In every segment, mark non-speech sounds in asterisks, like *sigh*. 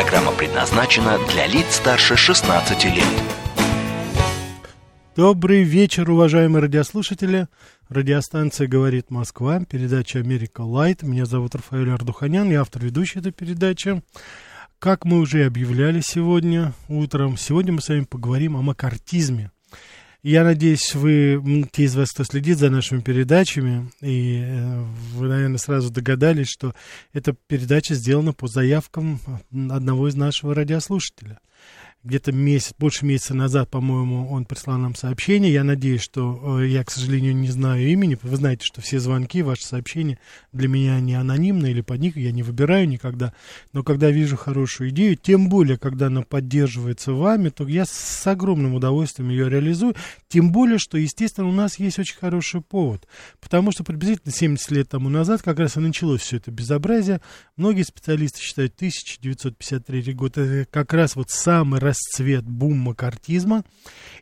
Программа предназначена для лиц старше 16 лет. Добрый вечер, уважаемые радиослушатели. Радиостанция «Говорит Москва», передача «Америка Light». Меня зовут Рафаэль Ардуханян, я автор и ведущий этой передачи. Как мы уже объявляли сегодня утром, сегодня мы с вами поговорим о макартизме. Я надеюсь, вы, те из вас, кто следит за нашими передачами, и э, вы, наверное, сразу догадались, что эта передача сделана по заявкам одного из нашего радиослушателя где-то месяц, больше месяца назад, по-моему, он прислал нам сообщение. Я надеюсь, что э, я, к сожалению, не знаю имени. Вы знаете, что все звонки, ваши сообщения для меня не анонимны или под них я не выбираю никогда. Но когда вижу хорошую идею, тем более, когда она поддерживается вами, то я с огромным удовольствием ее реализую. Тем более, что, естественно, у нас есть очень хороший повод. Потому что приблизительно 70 лет тому назад как раз и началось все это безобразие. Многие специалисты считают 1953 год, это как раз вот самый расцвет, бум макартизма.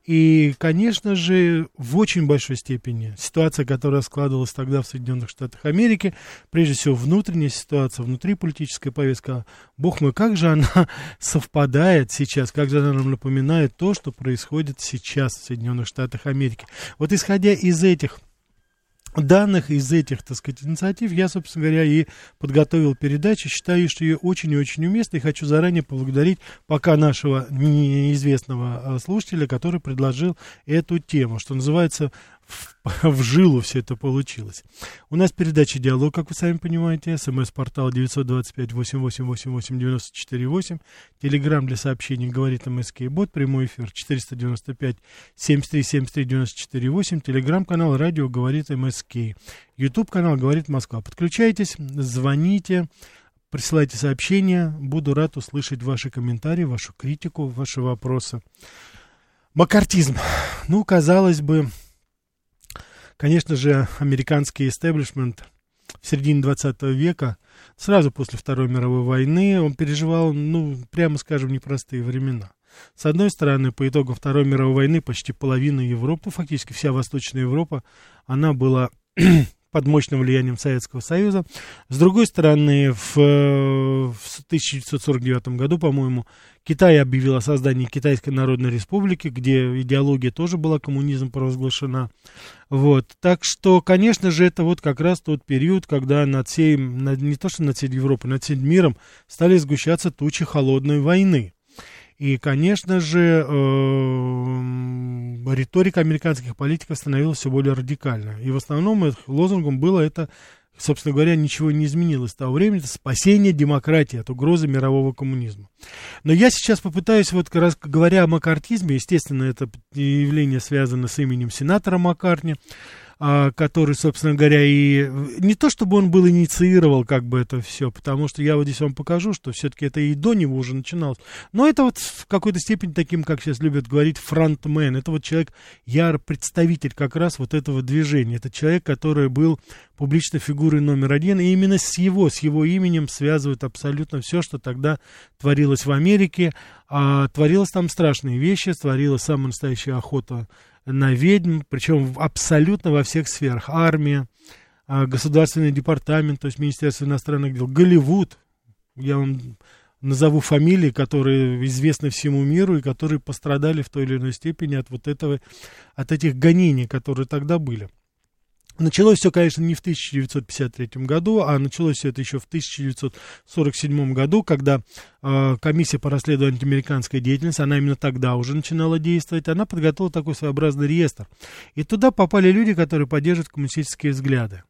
И, конечно же, в очень большой степени ситуация, которая складывалась тогда в Соединенных Штатах Америки, прежде всего внутренняя ситуация, внутриполитическая повестка, бог мой, как же она *laughs* совпадает сейчас, как же она нам напоминает то, что происходит сейчас в Соединенных Штатах Америки. Вот исходя из этих данных из этих, так сказать, инициатив я, собственно говоря, и подготовил передачу. Считаю, что ее очень и очень уместно, и хочу заранее поблагодарить пока нашего неизвестного а, слушателя, который предложил эту тему, что называется *laughs* в, жилу все это получилось. У нас передача «Диалог», как вы сами понимаете, смс-портал 925-8888-94-8, телеграмм для сообщений «Говорит МСК бот», прямой эфир 495-7373-94-8, телеграм-канал «Радио говорит МСК», ютуб-канал «Говорит Москва». Подключайтесь, звоните, присылайте сообщения, буду рад услышать ваши комментарии, вашу критику, ваши вопросы. Макартизм. Ну, казалось бы, Конечно же, американский истеблишмент в середине 20 века, сразу после Второй мировой войны, он переживал, ну, прямо скажем, непростые времена. С одной стороны, по итогам Второй мировой войны почти половина Европы, фактически вся Восточная Европа, она была *clears throat* под мощным влиянием Советского Союза. С другой стороны, в, в 1949 году, по-моему, Китай объявил о создании Китайской Народной Республики, где идеология тоже была коммунизм провозглашена. Вот. Так что, конечно же, это вот как раз тот период, когда над всей, не то что над всей Европой, над всем миром стали сгущаться тучи холодной войны. И, конечно же, э, риторика американских политиков становилась все более радикальной. И в основном лозунгом было это, собственно говоря, ничего не изменилось с того времени, это спасение демократии от угрозы мирового коммунизма. Но я сейчас попытаюсь, вот как раз говоря о маккартизме, естественно, это явление связано с именем сенатора Маккартни, который, собственно говоря, и не то чтобы он был инициировал как бы это все, потому что я вот здесь вам покажу, что все-таки это и до него уже начиналось. Но это вот в какой-то степени таким, как сейчас любят говорить, фронтмен. Это вот человек, яр представитель как раз вот этого движения. Это человек, который был публичной фигурой номер один, и именно с его, с его именем связывают абсолютно все, что тогда творилось в Америке. А творилось там страшные вещи, творилась самая настоящая охота на ведьм, причем абсолютно во всех сферах. Армия, а, государственный департамент, то есть Министерство иностранных дел, Голливуд, я вам назову фамилии, которые известны всему миру и которые пострадали в той или иной степени от вот этого, от этих гонений, которые тогда были. Началось все, конечно, не в 1953 году, а началось все это еще в 1947 году, когда э, комиссия по расследованию антиамериканской деятельности, она именно тогда уже начинала действовать, она подготовила такой своеобразный реестр. И туда попали люди, которые поддерживают коммунистические взгляды.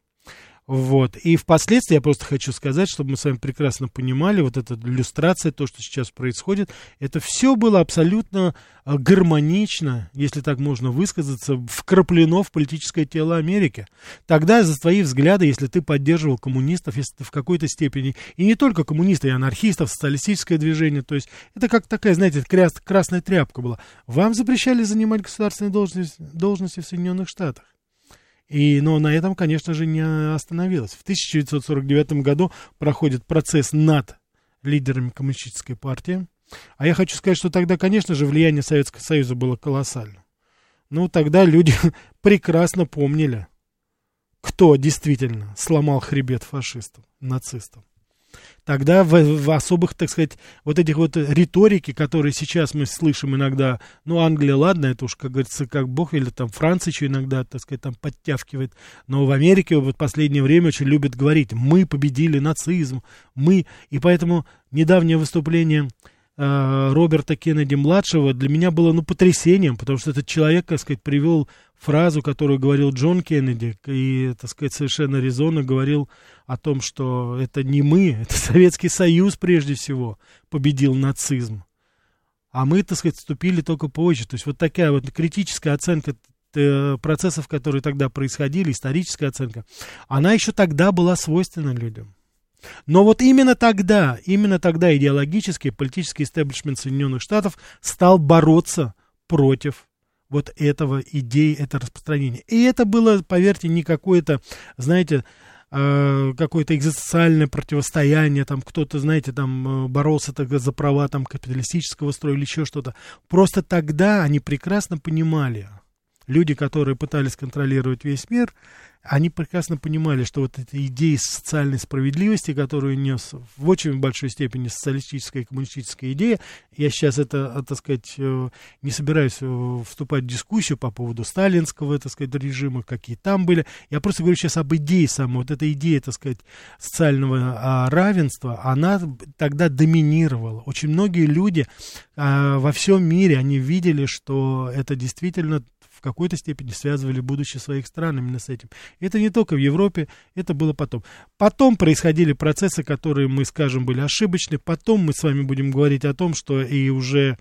Вот. И впоследствии я просто хочу сказать, чтобы мы с вами прекрасно понимали, вот эта иллюстрация, то, что сейчас происходит, это все было абсолютно а, гармонично, если так можно высказаться, вкраплено в политическое тело Америки. Тогда за твои взгляды, если ты поддерживал коммунистов, если ты в какой-то степени, и не только коммунистов, и анархистов, социалистическое движение, то есть это как такая, знаете, красная тряпка была. Вам запрещали занимать государственные должности, должности в Соединенных Штатах. И, но на этом, конечно же, не остановилось. В 1949 году проходит процесс над лидерами коммунистической партии. А я хочу сказать, что тогда, конечно же, влияние Советского Союза было колоссально. Ну, тогда люди *laughs* прекрасно помнили, кто действительно сломал хребет фашистам, нацистам тогда в, в особых, так сказать, вот этих вот риторики, которые сейчас мы слышим иногда, ну, Англия, ладно, это уж, как говорится, как бог, или там Франция еще иногда, так сказать, там подтягивает, но в Америке вот в последнее время очень любят говорить, мы победили нацизм, мы, и поэтому недавнее выступление Э, Роберта Кеннеди-младшего для меня было, ну, потрясением, потому что этот человек, так сказать, привел фразу, которую говорил Джон Кеннеди, и, так сказать, совершенно резонно говорил о том, что это не мы, *laughs* это Советский Союз прежде всего победил нацизм, а мы, так сказать, вступили только позже. То есть вот такая вот критическая оценка э, процессов, которые тогда происходили, историческая оценка, она еще тогда была свойственна людям. Но вот именно тогда, именно тогда идеологический политический истеблишмент Соединенных Штатов стал бороться против вот этого идеи, это распространения. И это было, поверьте, не какое-то, знаете, э, какое-то экзистенциальное противостояние, там кто-то, знаете, там э, боролся тогда за права там капиталистического строя или еще что-то. Просто тогда они прекрасно понимали, люди, которые пытались контролировать весь мир, они прекрасно понимали, что вот эта идея социальной справедливости, которую нес в очень большой степени социалистическая и коммунистическая идея, я сейчас это, э, так сказать, э, не собираюсь э, вступать в дискуссию по поводу сталинского, так сказать, режима, какие там были. Я просто говорю сейчас об идее самой. Вот эта идея, так сказать, социального а, равенства, она тогда доминировала. Очень многие люди а, во всем мире, они видели, что это действительно в какой-то степени связывали будущее своих стран именно с этим. Это не только в Европе, это было потом. Потом происходили процессы, которые мы скажем были ошибочны. Потом мы с вами будем говорить о том, что и уже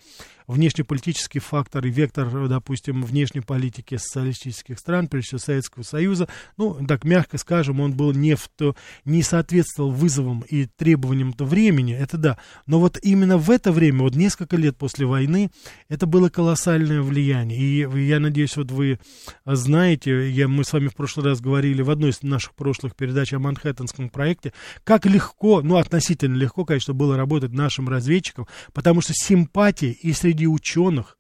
внешнеполитический фактор и вектор, допустим, внешней политики социалистических стран, прежде всего Советского Союза, ну, так мягко скажем, он был не, в то, не соответствовал вызовам и требованиям то времени, это да. Но вот именно в это время, вот несколько лет после войны, это было колоссальное влияние. И я надеюсь, вот вы знаете, я, мы с вами в прошлый раз говорили в одной из наших прошлых передач о Манхэттенском проекте, как легко, ну, относительно легко, конечно, было работать нашим разведчикам, потому что симпатии и среди среди ученых,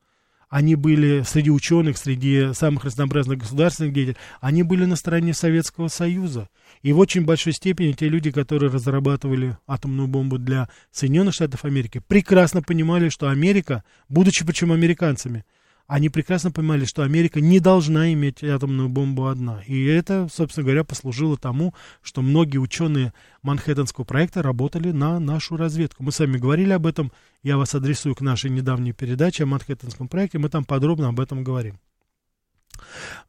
они были среди ученых, среди самых разнообразных государственных деятелей, они были на стороне Советского Союза. И в очень большой степени те люди, которые разрабатывали атомную бомбу для Соединенных Штатов Америки, прекрасно понимали, что Америка, будучи причем американцами, они прекрасно понимали, что Америка не должна иметь атомную бомбу одна. И это, собственно говоря, послужило тому, что многие ученые Манхэттенского проекта работали на нашу разведку. Мы с вами говорили об этом, я вас адресую к нашей недавней передаче о Манхэттенском проекте, мы там подробно об этом говорим.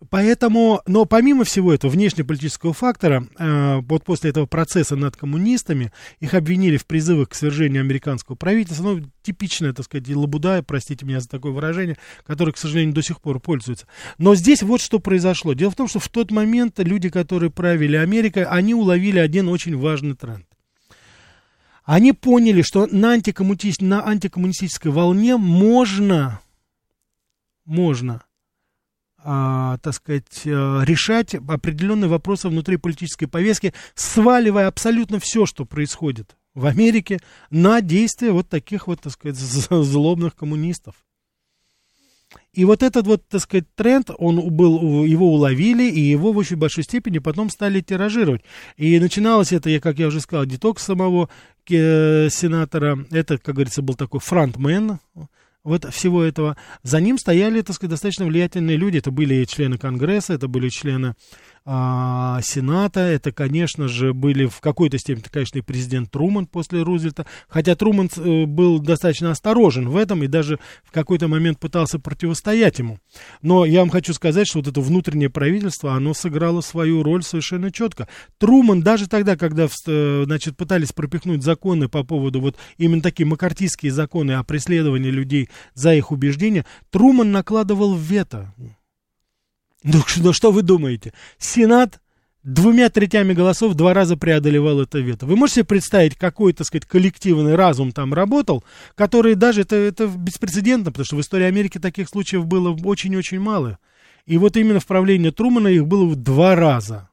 Поэтому, но помимо всего этого внешнеполитического фактора, э, вот после этого процесса над коммунистами, их обвинили в призывах к свержению американского правительства, ну, типичная, так сказать, лабуда, простите меня за такое выражение, которое, к сожалению, до сих пор пользуется. Но здесь вот что произошло. Дело в том, что в тот момент люди, которые правили Америкой, они уловили один очень важный тренд. Они поняли, что на, антикоммунисти... на антикоммунистической волне можно, можно а, так сказать, э, решать определенные вопросы внутри политической повестки, сваливая абсолютно все, что происходит в Америке, на действия вот таких вот, так сказать, злобных коммунистов. И вот этот вот, так сказать, тренд, он был, его уловили, и его в очень большой степени потом стали тиражировать. И начиналось это, я, как я уже сказал, деток самого э, сенатора. Это, как говорится, был такой фронтмен, вот всего этого. За ним стояли, так сказать, достаточно влиятельные люди. Это были члены Конгресса, это были члены а, Сената. Это, конечно же, были в какой-то степени, конечно, и президент Труман после Рузвельта. Хотя Труман э, был достаточно осторожен в этом и даже в какой-то момент пытался противостоять ему. Но я вам хочу сказать, что вот это внутреннее правительство, оно сыграло свою роль совершенно четко. Труман даже тогда, когда э, значит, пытались пропихнуть законы по поводу вот именно такие макартийские законы о преследовании людей за их убеждения, Труман накладывал вето. Ну, ну что вы думаете? Сенат двумя третями голосов два раза преодолевал это вето. Вы можете себе представить, какой, так сказать, коллективный разум там работал, который даже, это, это беспрецедентно, потому что в истории Америки таких случаев было очень-очень мало. И вот именно в правлении Трумана их было в два раза.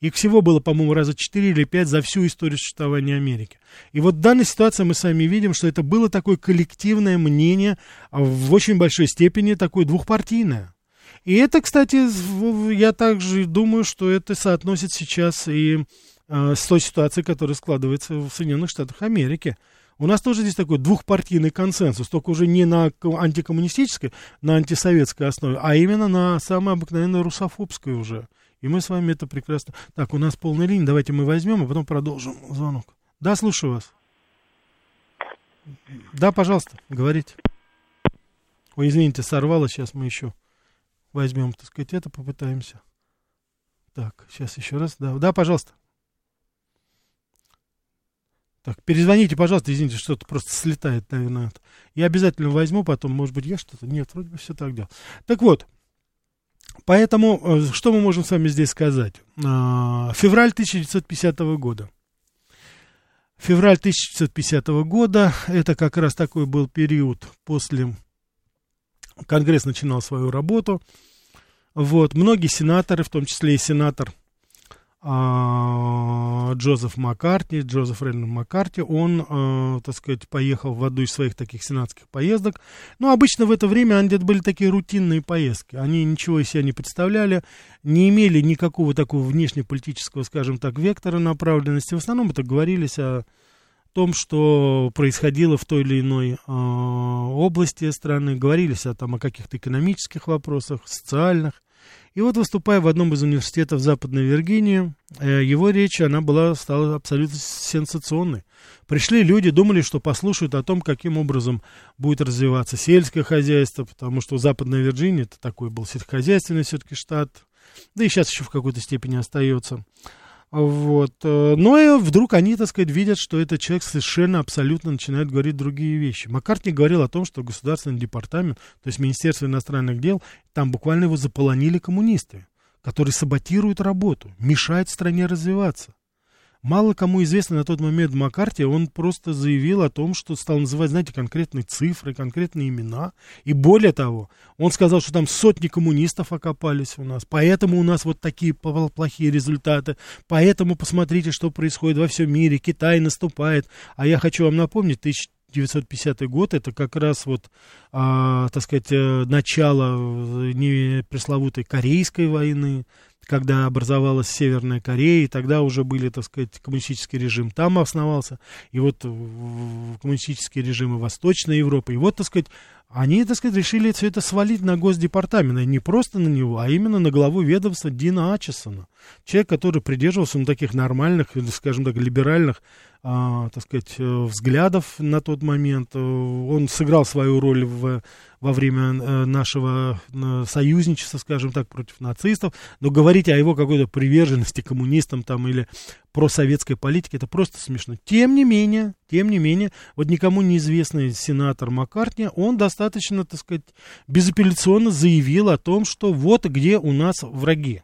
Их всего было, по-моему, раза четыре или пять за всю историю существования Америки. И вот в данной ситуации мы сами видим, что это было такое коллективное мнение, в очень большой степени такое двухпартийное. И это, кстати, я также думаю, что это соотносит сейчас и э, с той ситуацией, которая складывается в Соединенных Штатах Америки. У нас тоже здесь такой двухпартийный консенсус, только уже не на антикоммунистической, на антисоветской основе, а именно на самой обыкновенной русофобской уже. И мы с вами это прекрасно... Так, у нас полная линия, давайте мы возьмем, а потом продолжим звонок. Да, слушаю вас. Да, пожалуйста, говорите. Ой, извините, сорвало, сейчас мы еще возьмем, так сказать, это, попытаемся. Так, сейчас еще раз. Да, да, пожалуйста. Так, перезвоните, пожалуйста, извините, что-то просто слетает, наверное. Я обязательно возьму потом, может быть, я что-то... Нет, вроде бы все так делал. Так вот, поэтому, э, что мы можем с вами здесь сказать? А, февраль 1950 года. Февраль 1950 года, это как раз такой был период после Конгресс начинал свою работу. Вот, многие сенаторы, в том числе и сенатор а, Джозеф Маккарти, Джозеф Реннон Маккарти, он, а, так сказать, поехал в одну из своих таких сенатских поездок. Но обычно в это время это были такие рутинные поездки. Они ничего из себя не представляли, не имели никакого такого внешнеполитического, скажем так, вектора направленности. В основном это говорились о том, что происходило в той или иной э, области страны, говорились о, там, о каких-то экономических вопросах, социальных. И вот выступая в одном из университетов Западной Виргинии, э, его речь, она была, стала абсолютно сенсационной. Пришли люди, думали, что послушают о том, каким образом будет развиваться сельское хозяйство, потому что Западная Вирджиния, это такой был сельскохозяйственный все-таки штат, да и сейчас еще в какой-то степени остается. Вот. Э, но и вдруг они, так сказать, видят, что этот человек совершенно абсолютно начинает говорить другие вещи. Маккартни говорил о том, что государственный департамент, то есть Министерство иностранных дел, там буквально его заполонили коммунисты, которые саботируют работу, мешают стране развиваться. Мало кому известно на тот момент Маккарти, он просто заявил о том, что стал называть, знаете, конкретные цифры, конкретные имена. И более того, он сказал, что там сотни коммунистов окопались у нас, поэтому у нас вот такие плохие результаты, поэтому посмотрите, что происходит во всем мире, Китай наступает. А я хочу вам напомнить, 1950 год, это как раз вот, а, так сказать, э, начало э, не пресловутой Корейской войны, когда образовалась Северная Корея, и тогда уже были, так сказать, коммунистический режим там основался, и вот коммунистические режимы Восточной Европы, и вот, так сказать, они, так сказать, решили все это свалить на Госдепартамент, и не просто на него, а именно на главу ведомства Дина Ачесона, человек, который придерживался ну, таких нормальных, скажем так, либеральных а, так сказать, э, взглядов на тот момент. Э, он сыграл свою роль в, во время э, нашего союзничества, скажем так, против нацистов. Но говорить о его какой-то приверженности коммунистам там или просоветской политике, это просто смешно. Тем не менее, тем не менее, вот никому неизвестный сенатор Маккартни, он достаточно, так сказать, безапелляционно заявил о том, что вот где у нас враги.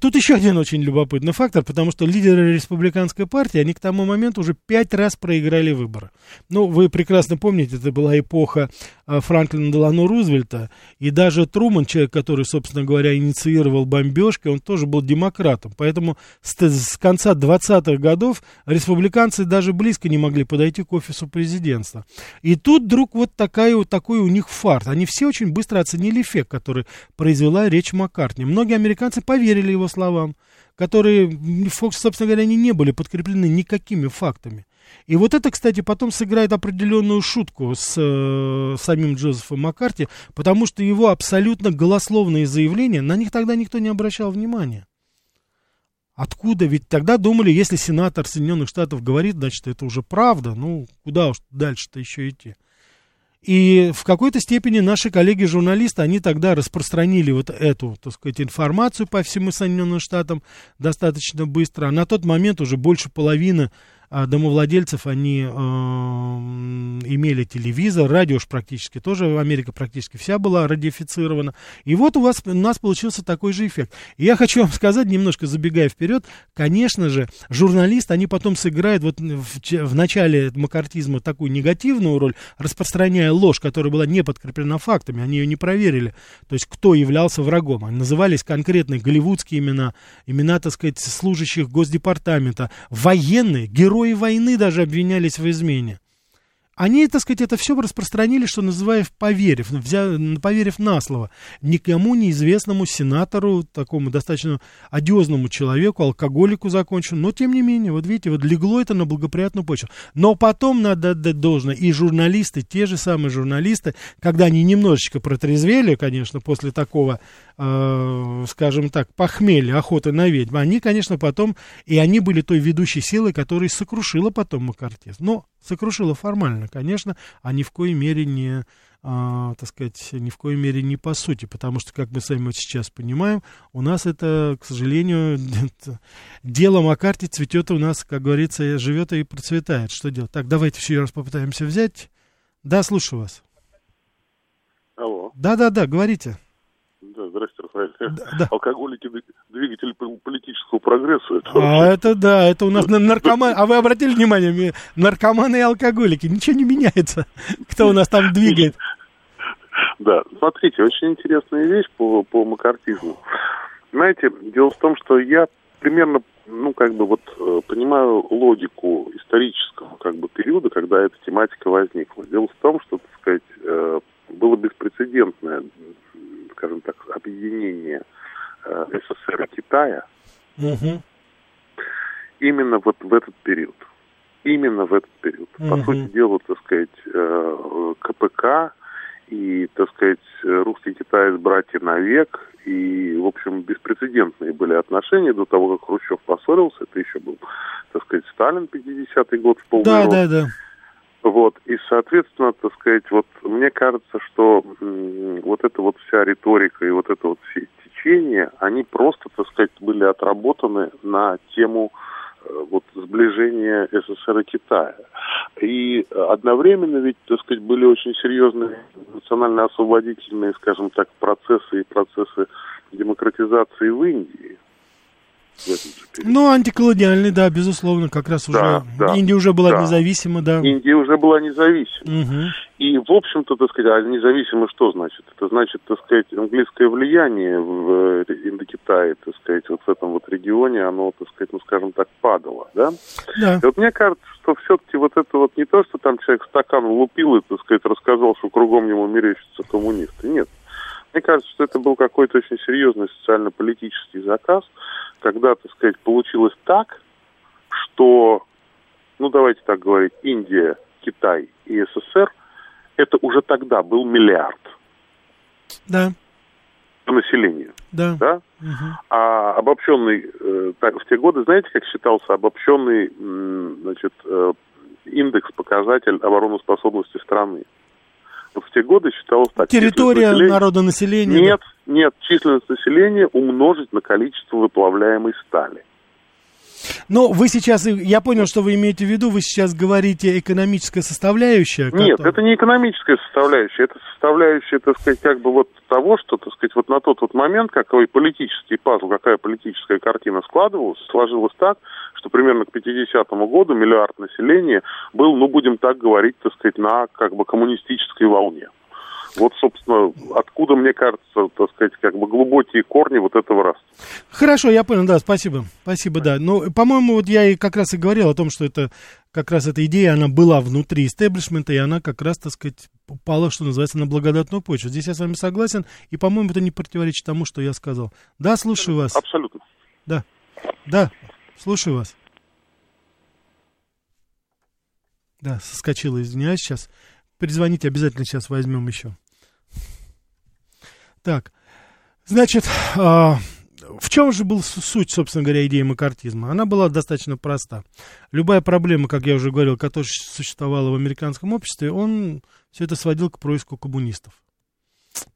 Тут еще один очень любопытный фактор, потому что лидеры республиканской партии, они к тому моменту уже пять раз проиграли выборы. Ну, вы прекрасно помните, это была эпоха а, Франклина Делано Рузвельта, и даже Труман, человек, который, собственно говоря, инициировал бомбежки, он тоже был демократом. Поэтому с, с конца 20-х годов республиканцы даже близко не могли подойти к офису президентства. И тут вдруг вот такая, вот такой у них фарт. Они все очень быстро оценили эффект, который произвела речь Маккартни. Многие американцы поверили его словам, которые, собственно говоря, они не были подкреплены никакими фактами. И вот это, кстати, потом сыграет определенную шутку с э, самим Джозефом Маккарти, потому что его абсолютно голословные заявления, на них тогда никто не обращал внимания. Откуда? Ведь тогда думали, если сенатор Соединенных Штатов говорит, значит, это уже правда. Ну, куда уж дальше-то еще идти? И в какой-то степени наши коллеги-журналисты, они тогда распространили вот эту, так сказать, информацию по всему Соединенным Штатам достаточно быстро. А на тот момент уже больше половины домовладельцев, они э, имели телевизор, радио уж практически тоже, Америка практически вся была радиофицирована. И вот у вас, у нас получился такой же эффект. И я хочу вам сказать, немножко забегая вперед, конечно же, журналист, они потом сыграют вот в, в начале макартизма такую негативную роль, распространяя ложь, которая была не подкреплена фактами, они ее не проверили. То есть, кто являлся врагом. Они назывались конкретные голливудские имена, имена, так сказать, служащих Госдепартамента, военные, герои герои войны даже обвинялись в измене. Они, так сказать, это все распространили, что называется, поверив, взя, поверив на слово, никому неизвестному сенатору, такому достаточно одиозному человеку, алкоголику законченному, но тем не менее, вот видите, вот легло это на благоприятную почву. Но потом надо отдать должное, и журналисты, те же самые журналисты, когда они немножечко протрезвели, конечно, после такого, э, скажем так, похмелья, охоты на ведьм, они, конечно, потом, и они были той ведущей силой, которая сокрушила потом Маккартез. Но сокрушила формально, конечно, а ни в коей мере не, а, так сказать, ни в коей мере не по сути, потому что, как мы сами вот сейчас понимаем, у нас это, к сожалению, *laughs* дело Маккарти цветет у нас, как говорится, живет и процветает. Что делать? Так, давайте еще раз попытаемся взять. Да, слушаю вас. Алло. Да-да-да, говорите. Да. Алкоголики двигатель политического прогресса. Это а вообще... это да, это у нас наркоман. А вы обратили внимание, наркоманы и алкоголики, ничего не меняется. *laughs* Кто у нас там двигает? Да, смотрите, очень интересная вещь по, по макартизму. Знаете, дело в том, что я примерно, ну, как бы вот э, понимаю логику исторического как бы периода, когда эта тематика возникла. Дело в том, что, так сказать, э, было беспрецедентное скажем так, объединение э, СССР и Китая угу. именно вот в этот период. Именно в этот период. Угу. По сути дела, так сказать, э, КПК и, так сказать, русский китаец братья навек, и, в общем, беспрецедентные были отношения до того, как Хрущев поссорился, это еще был, так сказать, Сталин, 50-й год в полный Да, рост. да, да. Вот, и, соответственно, так сказать, вот мне кажется, что вот эта вот вся риторика и вот это вот все течения, они просто, так сказать, были отработаны на тему э, вот сближения СССР и Китая. И одновременно ведь, так сказать, были очень серьезные национально-освободительные, скажем так, процессы и процессы демократизации в Индии в этом же периоде. Ну, антиколониальный, да, безусловно, как раз уже да, Индия уже была да. независима, да. Индия уже была независима. Угу. И, в общем-то, так сказать, а независимо что значит? Это значит, так сказать, английское влияние в э, Индокитае, так сказать, вот в этом вот регионе, оно, так сказать, ну, скажем так, падало, да? Да. И вот мне кажется, что все-таки вот это вот не то, что там человек стакан лупил и, так сказать, рассказал, что кругом ему мерещатся коммунисты. Нет. Мне кажется, что это был какой-то очень серьезный социально-политический заказ, когда, так сказать, получилось так, что, ну давайте так говорить, Индия, Китай и СССР, это уже тогда был миллиард. Да. По населению. Да. да? Угу. А обобщенный, э, так, в те годы, знаете, как считался обобщенный, значит, э, индекс, показатель обороноспособности страны? В те годы считалось так. Территория народонаселения? Нет, нет, численность населения умножить на количество выплавляемой стали. Но вы сейчас, я понял, что вы имеете в виду, вы сейчас говорите экономическая составляющая. Нет, это не экономическая составляющая, это составляющая, так сказать, как бы вот того, что, так сказать, вот на тот вот момент, какой политический пазл, какая политическая картина складывалась, сложилась так, что примерно к 50-му году миллиард населения был, ну, будем так говорить, так сказать, на как бы коммунистической волне. Вот, собственно, откуда, мне кажется, так сказать, как бы глубокие корни вот этого раста. Хорошо, я понял, да, спасибо. Спасибо, да. Ну, по-моему, вот я и как раз и говорил о том, что это как раз эта идея, она была внутри истеблишмента, и она как раз, так сказать, упала, что называется, на благодатную почву. Здесь я с вами согласен, и, по-моему, это не противоречит тому, что я сказал. Да, слушаю вас. Абсолютно. Да, да, слушаю вас. Да, соскочила, извиняюсь, сейчас. Перезвоните, обязательно сейчас возьмем еще. Так, значит, а, в чем же был суть, собственно говоря, идеи макартизма? Она была достаточно проста. Любая проблема, как я уже говорил, которая существовала в американском обществе, он все это сводил к происку коммунистов.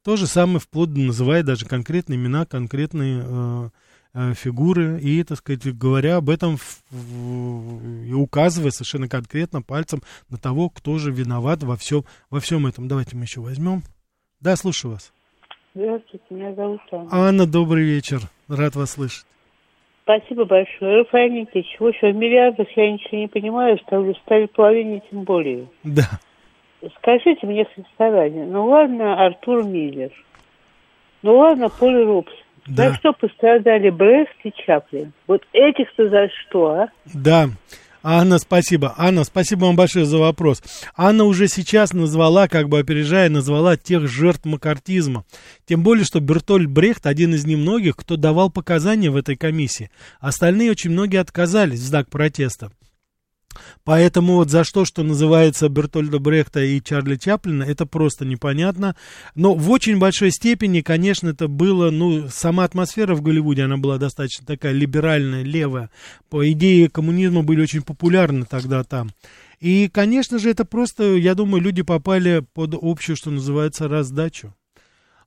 То же самое вплоть называя даже конкретные имена, конкретные э, э, фигуры, и, так сказать, говоря об этом и указывая совершенно конкретно пальцем на того, кто же виноват во всем, во всем этом. Давайте мы еще возьмем. Да, слушаю вас. Здравствуйте, меня зовут Анна. Анна, добрый вечер. Рад вас слышать. Спасибо большое. Рафаэль Никитич, в общем, в миллиардах я ничего не понимаю, ставлю ставлю половине тем более. Да. Скажите мне состояние. Ну ладно, Артур Миллер. Ну ладно, Поль Робсон. Да. За что пострадали Брест и Чаплин? Вот этих-то за что, а? Да. Анна, спасибо. Анна, спасибо вам большое за вопрос. Анна уже сейчас назвала, как бы опережая, назвала тех жертв макартизма. Тем более, что Бертоль Брехт один из немногих, кто давал показания в этой комиссии. Остальные очень многие отказались в знак протеста. Поэтому вот за что, что называется Бертольда Брехта и Чарли Чаплина, это просто непонятно. Но в очень большой степени, конечно, это было, ну, сама атмосфера в Голливуде, она была достаточно такая либеральная, левая. По идее коммунизма были очень популярны тогда там. И, конечно же, это просто, я думаю, люди попали под общую, что называется, раздачу.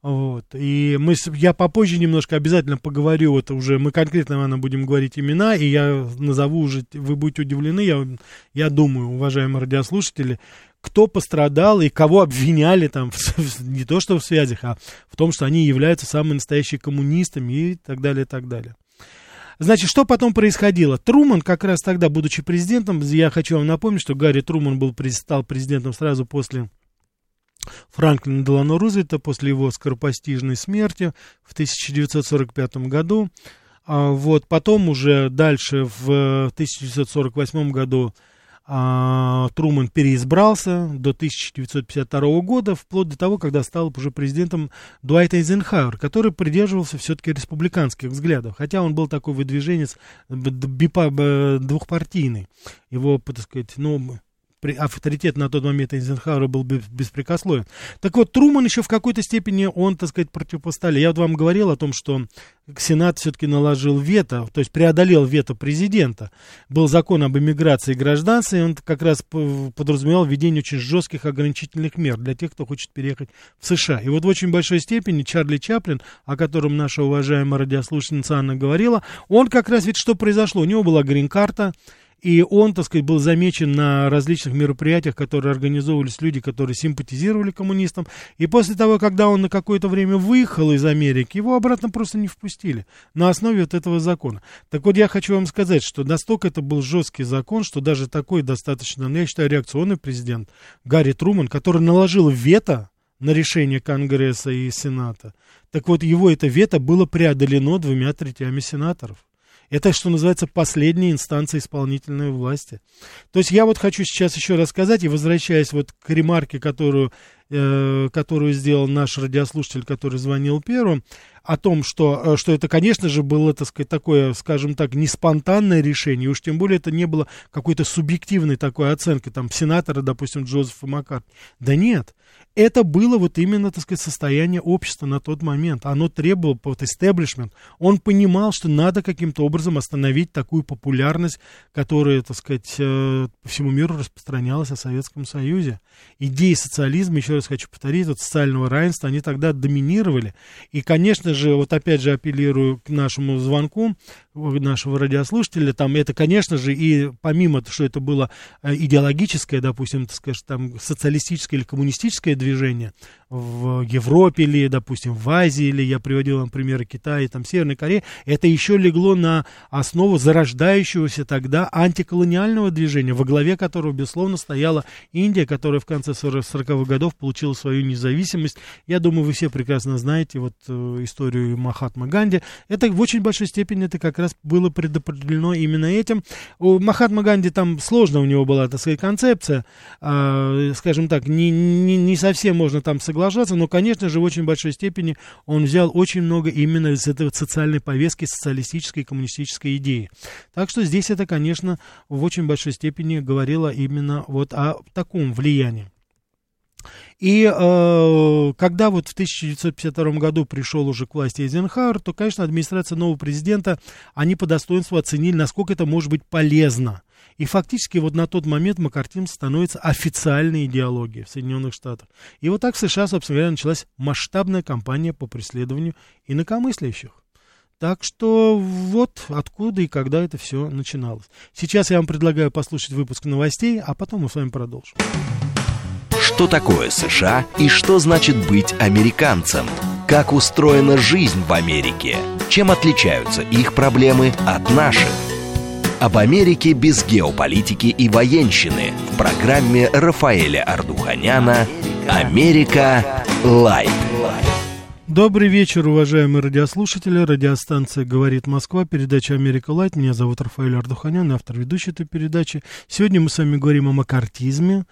Вот. И мы, я попозже немножко обязательно поговорю, вот уже мы конкретно, наверное, будем говорить имена, и я назову уже, вы будете удивлены, я, я думаю, уважаемые радиослушатели, кто пострадал и кого обвиняли там, *laughs* не то что в связях, а в том, что они являются самыми настоящими коммунистами и так далее, и так далее. Значит, что потом происходило? Труман, как раз тогда, будучи президентом, я хочу вам напомнить, что Гарри Труман был, стал президентом сразу после Франклина Делано Рузвельта после его скоропостижной смерти в 1945 году. А вот потом уже дальше в 1948 году а, Труман переизбрался до 1952 года, вплоть до того, когда стал уже президентом Дуайт Эйзенхауэр, который придерживался все-таки республиканских взглядов, хотя он был такой выдвиженец двухпартийный. Его, так сказать, ну, авторитет на тот момент Эйзенхауэра был беспрекословен. Так вот, Труман еще в какой-то степени, он, так сказать, противопоставил. Я вот вам говорил о том, что Сенат все-таки наложил вето, то есть преодолел вето президента. Был закон об иммиграции и и он как раз подразумевал введение очень жестких ограничительных мер для тех, кто хочет переехать в США. И вот в очень большой степени Чарли Чаплин, о котором наша уважаемая радиослушательница Анна говорила, он как раз ведь что произошло? У него была грин-карта, и он, так сказать, был замечен на различных мероприятиях, которые организовывались люди, которые симпатизировали коммунистам. И после того, когда он на какое-то время выехал из Америки, его обратно просто не впустили на основе вот этого закона. Так вот, я хочу вам сказать, что настолько это был жесткий закон, что даже такой достаточно, ну, я считаю, реакционный президент Гарри Труман, который наложил вето на решение Конгресса и Сената, так вот, его это вето было преодолено двумя третями сенаторов. Это, что называется, последняя инстанция исполнительной власти. То есть я вот хочу сейчас еще рассказать, и возвращаясь вот к ремарке, которую, э, которую сделал наш радиослушатель, который звонил первым, о том, что, э, что это, конечно же, было, так сказать, такое, скажем так, не спонтанное решение, уж тем более это не было какой-то субъективной такой оценки, там, сенатора, допустим, Джозефа Маккарт. Да нет, это было вот именно, так сказать, состояние общества на тот момент. Оно требовало, вот истеблишмент, он понимал, что надо каким-то образом остановить такую популярность, которая, так сказать, э, по всему миру распространялась о Советском Союзе. Идеи социализма, еще раз хочу повторить, вот социального равенства, они тогда доминировали. И, конечно же, вот опять же апеллирую к нашему звонку нашего радиослушателя, там это, конечно же, и помимо, что это было э, идеологическое, допустим, так сказать, там социалистическое или коммунистическое движение в Европе или, допустим, в Азии, или я приводил вам примеры Китая, там, Северной Кореи, это еще легло на основу зарождающегося тогда антиколониального движения, во главе которого, безусловно, стояла Индия, которая в конце 40-х годов получила свою независимость. Я думаю, вы все прекрасно знаете вот э, историю Махатма Ганди. Это в очень большой степени это как раз было предопределено именно этим. У Махатма Ганди там сложно у него была, так сказать, концепция, э, скажем так, не, не, не совсем можно там соглашаться, но, конечно же, в очень большой степени он взял очень много именно из этой социальной повестки, социалистической, коммунистической идеи. Так что здесь это, конечно, в очень большой степени говорило именно вот о таком влиянии. И э, когда вот в 1952 году пришел уже к власти Эйзенхауэр, то, конечно, администрация нового президента, они по достоинству оценили, насколько это может быть полезно. И фактически вот на тот момент макартизм становится официальной идеологией в Соединенных Штатах. И вот так в США, собственно говоря, началась масштабная кампания по преследованию инакомыслящих. Так что вот откуда и когда это все начиналось. Сейчас я вам предлагаю послушать выпуск новостей, а потом мы с вами продолжим. Что такое США и что значит быть американцем? Как устроена жизнь в Америке? Чем отличаются их проблемы от наших? Об Америке без геополитики и военщины в программе Рафаэля Ардуханяна «Америка. Light». Добрый вечер, уважаемые радиослушатели. Радиостанция «Говорит Москва», передача «Америка Light». Меня зовут Рафаэль Ардуханян, автор и ведущий этой передачи. Сегодня мы с вами говорим о макартизме,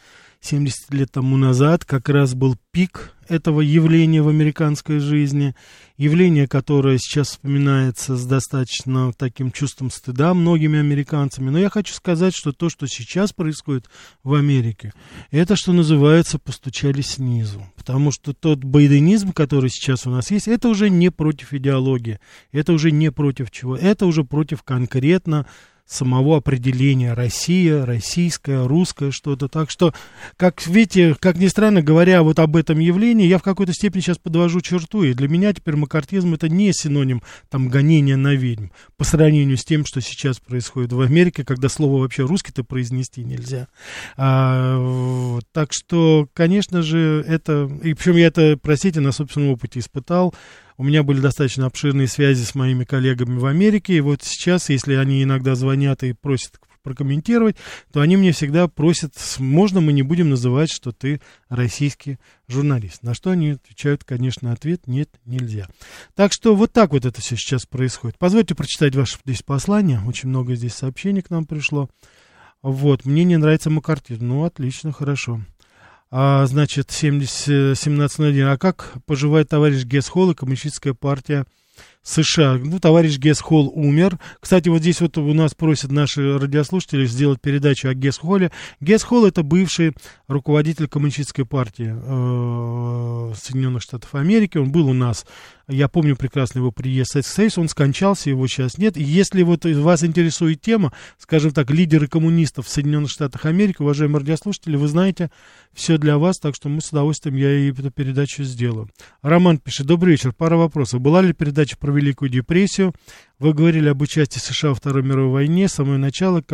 70 лет тому назад как раз был пик этого явления в американской жизни. Явление, которое сейчас вспоминается с достаточно таким чувством стыда многими американцами. Но я хочу сказать, что то, что сейчас происходит в Америке, это, что называется, постучали снизу. Потому что тот байденизм, который сейчас у нас есть, это уже не против идеологии, это уже не против чего, это уже против конкретно самого определения Россия, российская, русская, что-то. Так что, как видите, как ни странно, говоря вот об этом явлении, я в какой-то степени сейчас подвожу черту, и для меня теперь макартизм это не синоним там гонения на ведьм, по сравнению с тем, что сейчас происходит в Америке, когда слово вообще русский-то произнести нельзя. А, вот, так что, конечно же, это, и причем я это, простите, на собственном опыте испытал, у меня были достаточно обширные связи с моими коллегами в Америке, и вот сейчас, если они иногда звонят и просят прокомментировать, то они мне всегда просят, можно мы не будем называть, что ты российский журналист. На что они отвечают, конечно, ответ нет, нельзя. Так что вот так вот это все сейчас происходит. Позвольте прочитать ваше здесь послание. Очень много здесь сообщений к нам пришло. Вот, мне не нравится макартизм. Ну, отлично, хорошо а, значит, 70, 17.01. А как поживает товарищ Гесхол Коммунистическая партия США. Ну, товарищ Гесхол умер. Кстати, вот здесь вот у нас просят наши радиослушатели сделать передачу о Гесхоле. Гесхол это бывший руководитель Коммунистической партии э, Соединенных Штатов Америки. Он был у нас я помню прекрасно его приезд в Союз, он скончался, его сейчас нет. И если вот вас интересует тема, скажем так, лидеры коммунистов в Соединенных Штатах Америки, уважаемые радиослушатели, вы знаете, все для вас, так что мы с удовольствием, я и эту передачу сделаю. Роман пишет, добрый вечер, пара вопросов. Была ли передача про Великую депрессию? Вы говорили об участии США во Второй мировой войне, с самого начала.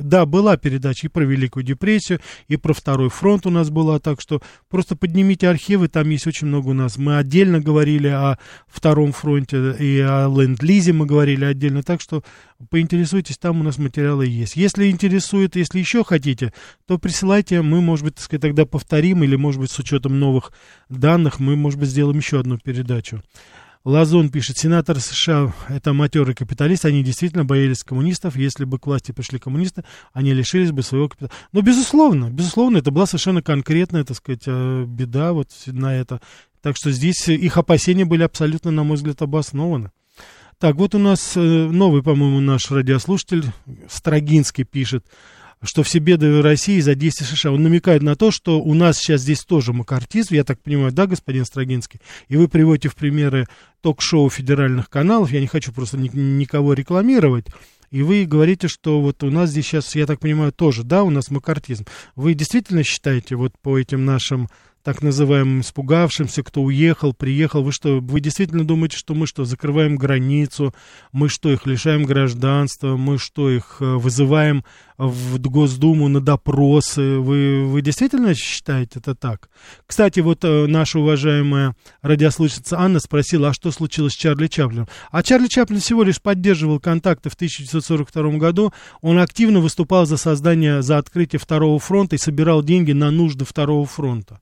Да, была передача и про Великую депрессию, и про Второй фронт у нас была, так что просто поднимите архивы, там есть очень много у нас. Мы отдельно говорили о Втором фронте и о Ленд-Лизе мы говорили отдельно, так что поинтересуйтесь, там у нас материалы есть. Если интересует, если еще хотите, то присылайте, мы, может быть, так сказать, тогда повторим, или, может быть, с учетом новых данных, мы, может быть, сделаем еще одну передачу. Лазон пишет, сенатор США это матерый капиталист, они действительно боялись коммунистов, если бы к власти пришли коммунисты, они лишились бы своего капитала. Но, безусловно, безусловно, это была совершенно конкретная, так сказать, э, беда вот на это. Так что здесь их опасения были абсолютно, на мой взгляд, обоснованы. Так, вот у нас э, новый, по-моему, наш радиослушатель Строгинский пишет что все беды России за действия США. Он намекает на то, что у нас сейчас здесь тоже макартизм, я так понимаю, да, господин Строгинский? И вы приводите в примеры ток-шоу федеральных каналов, я не хочу просто ни, никого рекламировать, и вы говорите, что вот у нас здесь сейчас, я так понимаю, тоже, да, у нас макартизм. Вы действительно считаете вот по этим нашим так называемым испугавшимся, кто уехал, приехал. Вы что, вы действительно думаете, что мы что, закрываем границу, мы что, их лишаем гражданства, мы что, их э, вызываем в Госдуму на допросы? Вы, вы действительно считаете это так? Кстати, вот э, наша уважаемая радиослушница Анна спросила, а что случилось с Чарли Чаплином? А Чарли Чаплин всего лишь поддерживал контакты в 1942 году. Он активно выступал за создание, за открытие Второго фронта и собирал деньги на нужды Второго фронта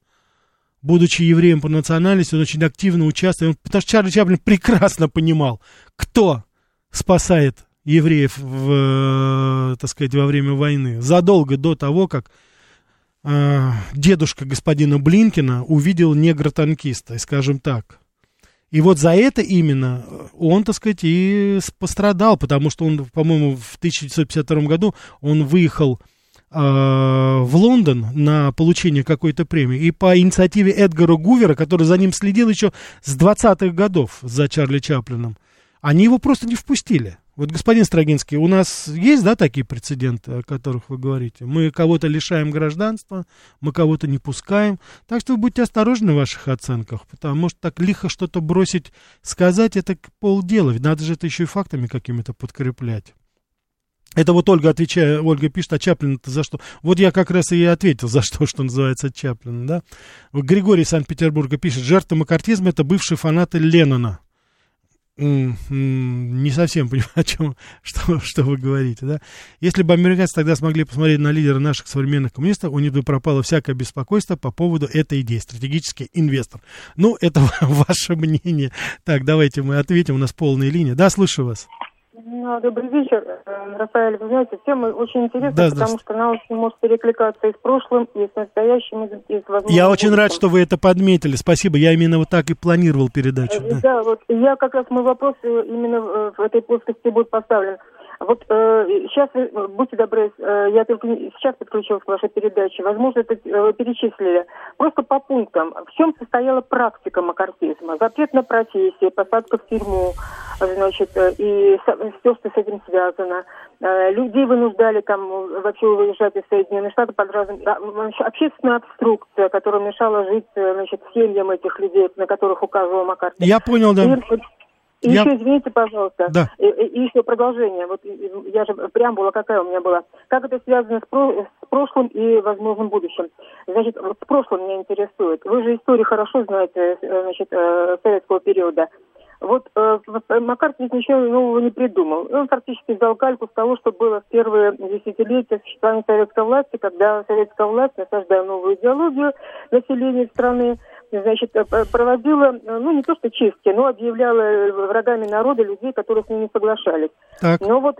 будучи евреем по национальности, он очень активно участвовал, потому что Чарли Чаплин прекрасно понимал, кто спасает евреев, в, э, так сказать, во время войны, задолго до того, как э, дедушка господина Блинкина увидел негра-танкиста, скажем так. И вот за это именно он, так сказать, и пострадал, потому что он, по-моему, в 1952 году он выехал в Лондон на получение какой-то премии. И по инициативе Эдгара Гувера, который за ним следил еще с 20-х годов за Чарли Чаплином, они его просто не впустили. Вот, господин Строгинский, у нас есть, да, такие прецеденты, о которых вы говорите? Мы кого-то лишаем гражданства, мы кого-то не пускаем. Так что вы будьте осторожны в ваших оценках, потому что так лихо что-то бросить, сказать, это полдела. Надо же это еще и фактами какими-то подкреплять. Это вот Ольга отвечает, Ольга пишет, а Чаплин-то за что? Вот я как раз и ответил, за что, что называется Чаплин, да? Григорий Санкт-Петербурга пишет, жертва макартизма это бывший фанаты Леннона не совсем понимаю, *laughs* о чем, что, что вы говорите, да. Если бы американцы тогда смогли посмотреть на лидера наших современных коммунистов, у них бы пропало всякое беспокойство по поводу этой идеи. Стратегический инвестор. Ну, это *laughs* ваше мнение. Так, давайте мы ответим, у нас полная линия. Да, слушаю вас. Ну, добрый вечер, э, Рафаэль. Вы знаете, тема очень интересная, да, потому что она очень может перекликаться и с прошлым, и с настоящим, и с возможным. Я очень рад, что вы это подметили. Спасибо. Я именно вот так и планировал передачу. Да, да вот я как раз мой вопрос именно в этой плоскости будет поставлен. Вот э, сейчас, э, будьте добры, э, я только сейчас подключилась к вашей передаче, возможно, это э, перечислили. Просто по пунктам. В чем состояла практика макартизма? Запрет на профессии, посадка в тюрьму, значит, э, и все, что с этим связано. Э, людей вынуждали там вообще выезжать из Соединенных Штатов под разным... А, общественная обструкция, которая мешала жить, значит, семьям этих людей, на которых указывал Маккартни. Я понял, да. И, и я... еще, извините, пожалуйста, да. и, и еще продолжение. Вот я же преамбула какая у меня была. Как это связано с, про... с прошлым и возможным будущим? Значит, вот с прошлым меня интересует. Вы же историю хорошо знаете, э, значит, э, советского периода. Вот э, Маккарт ведь ничего нового не придумал. Он фактически взял кальку с того, что было в первые десятилетия существования советской власти, когда советская власть, насаждая новую идеологию населения страны, значит, э, проводила, э, ну, не то что чистки, но объявляла э, врагами народа людей, которые с ними соглашались. Так. Но вот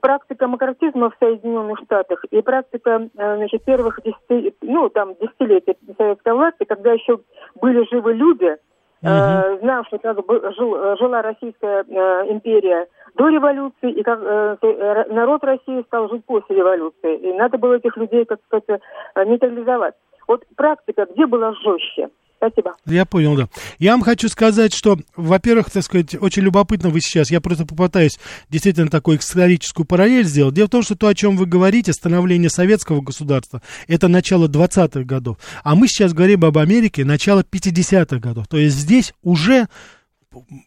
практика макартизма в Соединенных Штатах и практика, значит, первых десяти, ну, там, десятилетий советской власти, когда еще были живы люди, угу. э, знавшие, как бы жил, жила Российская империя до революции, и как народ России стал жить после революции. И надо было этих людей, как сказать, нейтрализовать. Вот практика где была жестче? Спасибо. Я понял, да. Я вам хочу сказать, что, во-первых, так сказать, очень любопытно вы сейчас, я просто попытаюсь действительно такую историческую параллель сделать. Дело в том, что то, о чем вы говорите, становление советского государства, это начало 20-х годов. А мы сейчас говорим об Америке, начало 50-х годов. То есть здесь уже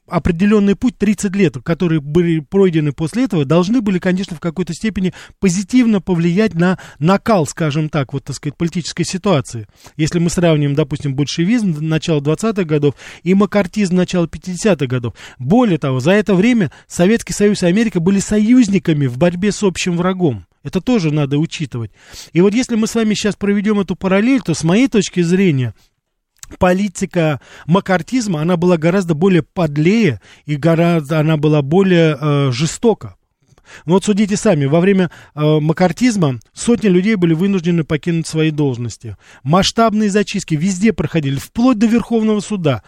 определенный путь 30 лет, которые были пройдены после этого, должны были, конечно, в какой-то степени позитивно повлиять на накал, скажем так, вот, так сказать, политической ситуации. Если мы сравним, допустим, большевизм начала 20-х годов и макартизм начала 50-х годов. Более того, за это время Советский Союз и Америка были союзниками в борьбе с общим врагом. Это тоже надо учитывать. И вот если мы с вами сейчас проведем эту параллель, то с моей точки зрения, политика макартизма, она была гораздо более подлее и гораздо она была более э, жестока. Ну вот судите сами, во время э, макартизма сотни людей были вынуждены покинуть свои должности. Масштабные зачистки везде проходили, вплоть до Верховного суда.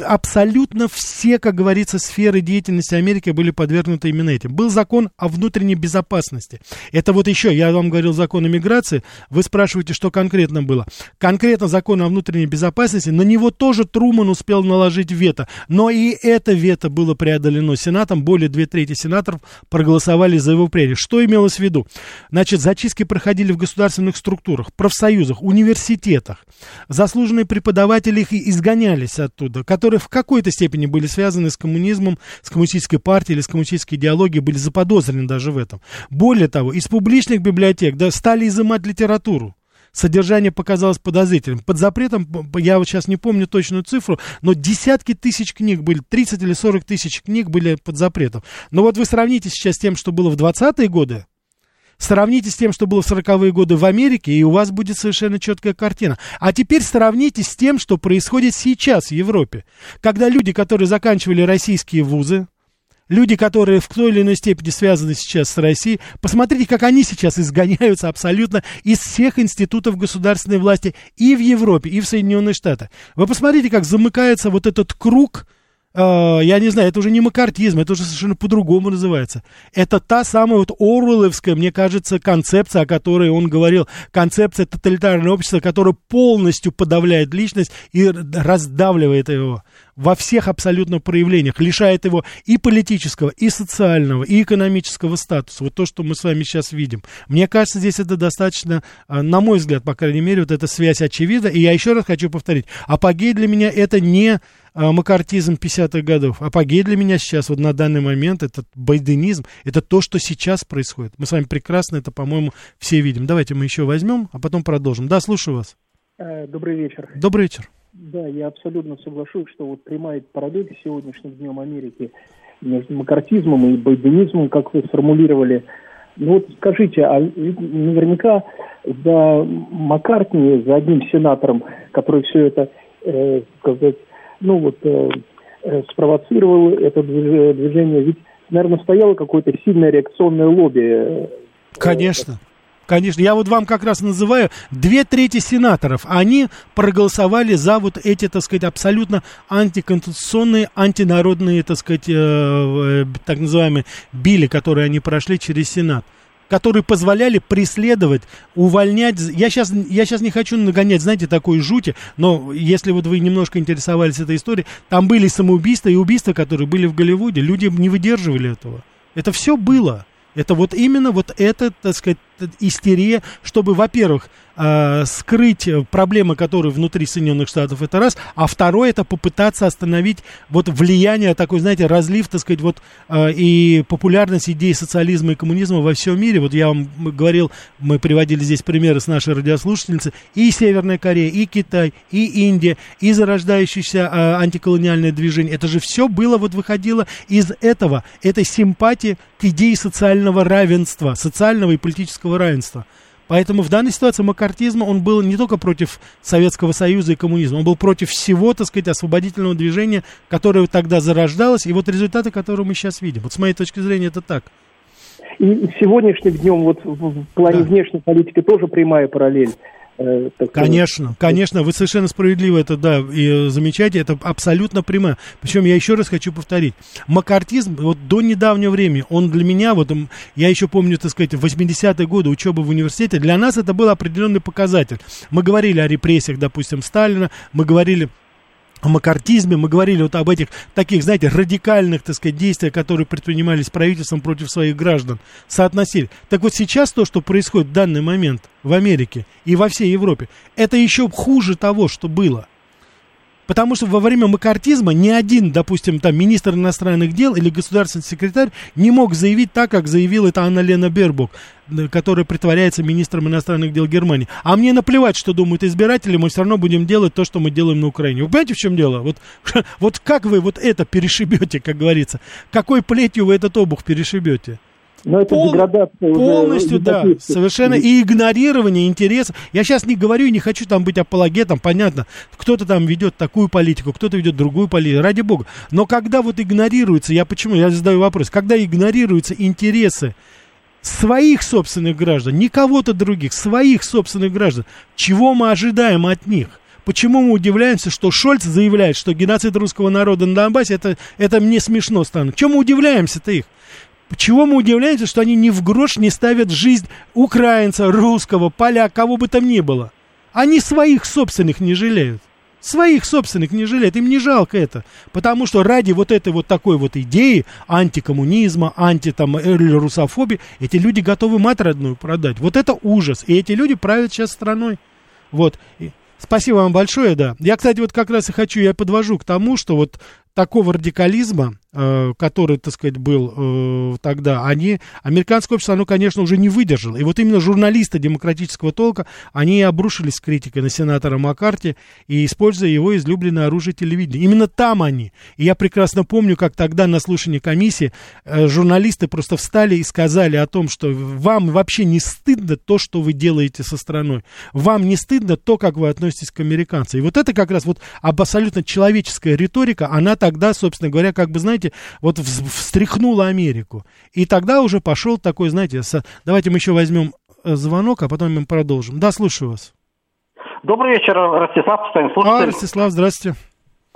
Абсолютно все, как говорится, сферы деятельности Америки были подвергнуты именно этим. Был закон о внутренней безопасности. Это вот еще, я вам говорил закон о миграции, вы спрашиваете, что конкретно было. Конкретно закон о внутренней безопасности, на него тоже Труман успел наложить вето. Но и это вето было преодолено Сенатом, более две трети сенаторов проголосовали голосовали за его прежде. Что имелось в виду? Значит, зачистки проходили в государственных структурах, профсоюзах, университетах. Заслуженные преподаватели их изгонялись оттуда, которые в какой-то степени были связаны с коммунизмом, с коммунистической партией или с коммунистической идеологией, были заподозрены даже в этом. Более того, из публичных библиотек да, стали изымать литературу содержание показалось подозрительным. Под запретом, я вот сейчас не помню точную цифру, но десятки тысяч книг были, 30 или 40 тысяч книг были под запретом. Но вот вы сравните сейчас с тем, что было в 20-е годы, Сравните с тем, что было в 40-е годы в Америке, и у вас будет совершенно четкая картина. А теперь сравните с тем, что происходит сейчас в Европе. Когда люди, которые заканчивали российские вузы, люди, которые в той или иной степени связаны сейчас с Россией, посмотрите, как они сейчас изгоняются абсолютно из всех институтов государственной власти и в Европе, и в Соединенных Штатах. Вы посмотрите, как замыкается вот этот круг э, я не знаю, это уже не макартизм, это уже совершенно по-другому называется. Это та самая вот Оруэлловская, мне кажется, концепция, о которой он говорил, концепция тоталитарного общества, которая полностью подавляет личность и раздавливает его во всех абсолютно проявлениях, лишает его и политического, и социального, и экономического статуса. Вот то, что мы с вами сейчас видим. Мне кажется, здесь это достаточно, э, на мой взгляд, по крайней мере, вот эта связь очевидна. И я еще раз хочу повторить, апогей для меня это не макартизм 50-х годов. Апогей для меня сейчас, вот на данный момент, это байденизм, это то, что сейчас происходит. Мы с вами прекрасно это, по-моему, все видим. Давайте мы еще возьмем, а потом продолжим. Да, слушаю вас. Э, добрый вечер. Добрый вечер. Да, я абсолютно соглашусь, что вот прямая параллель с сегодняшним днем Америки между макартизмом и байденизмом, как вы сформулировали. Ну вот скажите, а наверняка за Маккартни, за одним сенатором, который все это, э, сказать, ну вот, э, э, спровоцировал это движение, ведь, наверное, стояло какое-то сильное реакционное лобби. Э, Конечно. Конечно, я вот вам как раз называю две трети сенаторов. Они проголосовали за вот эти, так сказать, абсолютно антиконституционные, антинародные, так сказать, э, э, так называемые били, которые они прошли через Сенат которые позволяли преследовать, увольнять. Я сейчас, я сейчас не хочу нагонять, знаете, такой жути, но если вот вы немножко интересовались этой историей, там были самоубийства и убийства, которые были в Голливуде. Люди не выдерживали этого. Это все было. Это вот именно вот эта, так сказать, истерия, чтобы, во-первых, э, скрыть проблемы, которые внутри Соединенных Штатов, это раз, а второе, это попытаться остановить вот влияние, такой, знаете, разлив, так сказать, вот э, и популярность идей социализма и коммунизма во всем мире. Вот я вам говорил, мы приводили здесь примеры с нашей радиослушательницы, и Северная Корея, и Китай, и Индия, и зарождающееся э, антиколониальное движение. Это же все было, вот выходило из этого, этой симпатии к идее социального равенства, социального и политического политического равенства. Поэтому в данной ситуации макартизм, он был не только против Советского Союза и коммунизма, он был против всего, так сказать, освободительного движения, которое тогда зарождалось, и вот результаты, которые мы сейчас видим. Вот с моей точки зрения это так. И сегодняшним днем вот в плане да. внешней политики тоже прямая параллель. Э, конечно, конечно, вы совершенно справедливо это, да, и замечаете, это абсолютно прямое. Причем я еще раз хочу повторить, макартизм, вот до недавнего времени, он для меня, вот я еще помню, так сказать, 80-е годы учебы в университете, для нас это был определенный показатель. Мы говорили о репрессиях, допустим, Сталина, мы говорили о макартизме, мы говорили вот об этих таких, знаете, радикальных, так сказать, действиях, которые предпринимались правительством против своих граждан, соотносили. Так вот сейчас то, что происходит в данный момент в Америке и во всей Европе, это еще хуже того, что было – Потому что во время макартизма ни один, допустим, там министр иностранных дел или государственный секретарь не мог заявить так, как заявил это Анна Лена Бербук, которая притворяется министром иностранных дел Германии. А мне наплевать, что думают избиратели, мы все равно будем делать то, что мы делаем на Украине. Вы понимаете, в чем дело? Вот, *laughs* вот как вы вот это перешибете, как говорится? Какой плетью вы этот обух перешибете? Но это Пол, деградация Полностью, да, совершенно. И игнорирование интересов. Я сейчас не говорю и не хочу там быть апологетом, понятно. Кто-то там ведет такую политику, кто-то ведет другую политику, ради бога. Но когда вот игнорируется, я почему, я задаю вопрос, когда игнорируются интересы своих собственных граждан, не кого-то других, своих собственных граждан, чего мы ожидаем от них? Почему мы удивляемся, что Шольц заявляет, что геноцид русского народа на Донбассе, это, это мне смешно станет? Чем мы удивляемся-то их? Чего мы удивляемся, что они ни в грош не ставят жизнь украинца, русского, поля, кого бы там ни было. Они своих собственных не жалеют. Своих собственных не жалеют, им не жалко это. Потому что ради вот этой вот такой вот идеи антикоммунизма, анти там русофобии, эти люди готовы мать родную продать. Вот это ужас. И эти люди правят сейчас страной. Вот. Спасибо вам большое, да. Я, кстати, вот как раз и хочу, я подвожу к тому, что вот такого радикализма, э, который, так сказать, был э, тогда, они, американское общество, оно, конечно, уже не выдержало. И вот именно журналисты демократического толка, они обрушились с критикой на сенатора Маккарти и используя его излюбленное оружие телевидения. Именно там они. И я прекрасно помню, как тогда на слушании комиссии э, журналисты просто встали и сказали о том, что вам вообще не стыдно то, что вы делаете со страной. Вам не стыдно то, как вы относитесь к американцам. И вот это как раз вот абсолютно человеческая риторика, она тогда, собственно говоря, как бы, знаете, вот встряхнула Америку. И тогда уже пошел такой, знаете, с... давайте мы еще возьмем э, звонок, а потом мы продолжим. Да, слушаю вас. Добрый вечер, Ростислав, постоянно слушатель. А, Ростислав, здравствуйте.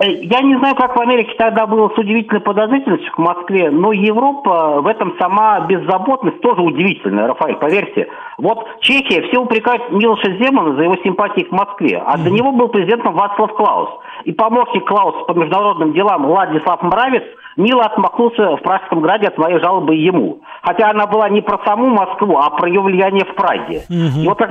Э, я не знаю, как в Америке тогда было с удивительной подозрительностью к Москве, но Европа в этом сама беззаботность тоже удивительная, Рафаэль, поверьте. Вот Чехия, все упрекают Милоша Земана за его симпатии к Москве, а до него был президентом Вацлав Клаус. И помощник Клауса по международным делам Владислав Мравец мило отмахнулся в Пражском граде от своей жалобы ему. Хотя она была не про саму Москву, а про ее влияние в Праге. И вот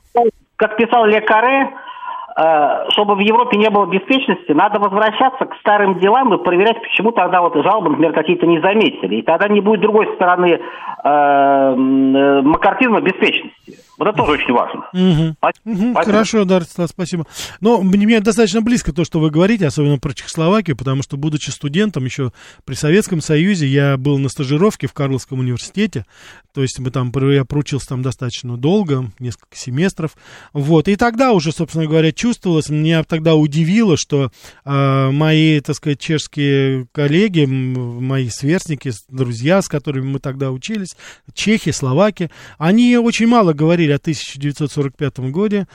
как писал Ле Каре, Э, чтобы в Европе не было беспечности, надо возвращаться к старым делам и проверять, почему тогда вот жалобы, например, какие-то не заметили. И тогда не будет другой стороны э, э макартизма беспечности. Вот это тоже очень важно. Угу. Угу. Хорошо, да, спасибо. Но мне достаточно близко то, что вы говорите, особенно про Чехословакию, потому что, будучи студентом еще при Советском Союзе, я был на стажировке в Карловском университете, то есть мы там, я проучился там достаточно долго, несколько семестров, вот, и тогда уже, собственно говоря, чувствовалось, меня тогда удивило, что э, мои, так сказать, чешские коллеги, мои сверстники, друзья, с которыми мы тогда учились, чехи, словаки, они очень мало говорили говорили о 1945 году,